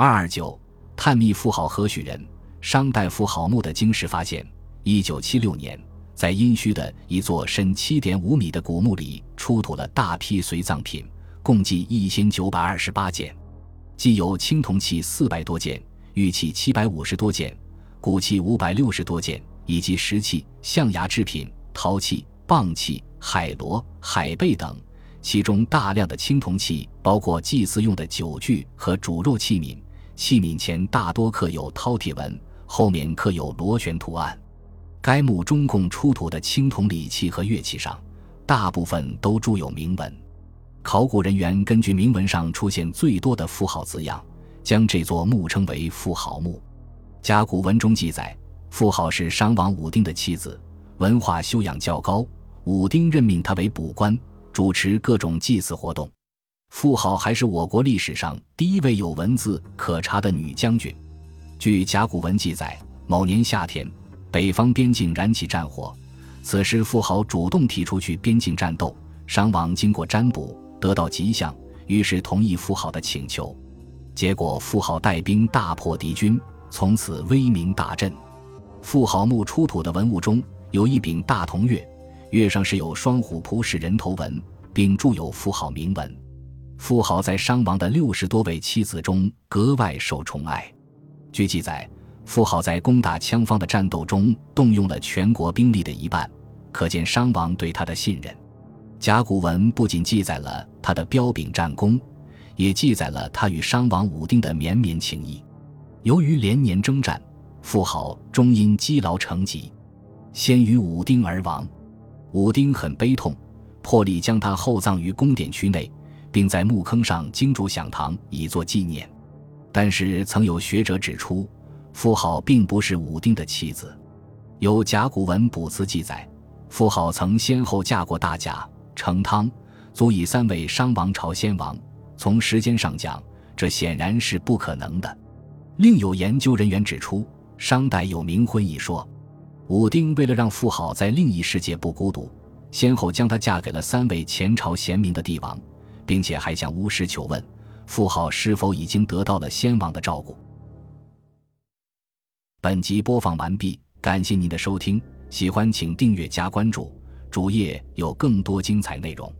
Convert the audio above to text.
二二九，探秘富豪何许人？商代富豪墓的经史发现，一九七六年，在殷墟的一座深七点五米的古墓里，出土了大批随葬品，共计一千九百二十八件，既有青铜器四百多件，玉器七百五十多件，骨器五百六十多件，以及石器、象牙制品、陶器、蚌器、海螺、海贝等。其中大量的青铜器，包括祭祀用的酒具和煮肉器皿，器皿前大多刻有饕餮纹。后面刻有螺旋图案。该墓中共出土的青铜礼器和乐器上，大部分都铸有铭文。考古人员根据铭文上出现最多的富豪字样，将这座墓称为富豪墓。甲骨文中记载，富豪是商王武丁的妻子，文化修养较高。武丁任命她为卜官，主持各种祭祀活动。妇好还是我国历史上第一位有文字可查的女将军。据甲骨文记载，某年夏天，北方边境燃起战火，此时妇好主动提出去边境战斗。商王经过占卜，得到吉象，于是同意妇好的请求。结果，妇好带兵大破敌军，从此威名大振。妇好墓出土的文物中有一柄大铜钺，钺上是有双虎扑式人头纹，并铸有妇好铭文。富豪在商王的六十多位妻子中格外受宠爱。据记载，富豪在攻打羌方的战斗中动用了全国兵力的一半，可见商王对他的信任。甲骨文不仅记载了他的彪炳战功，也记载了他与商王武丁的绵绵情谊。由于连年征战，富豪终因积劳成疾，先于武丁而亡。武丁很悲痛，破例将他厚葬于宫殿区内，并在墓坑上精筑享堂以作纪念。但是，曾有学者指出，妇好并不是武丁的妻子。有甲骨文卜辞记载，妇好曾先后嫁过大甲、成汤，足以三位商王朝先王。从时间上讲，这显然是不可能的。另有研究人员指出，商代有冥婚一说，武丁为了让妇好在另一世界不孤独，先后将她嫁给了三位前朝贤明的帝王，并且还向巫师求问。富豪是否已经得到了先王的照顾？本集播放完毕，感谢您的收听，喜欢请订阅加关注，主页有更多精彩内容。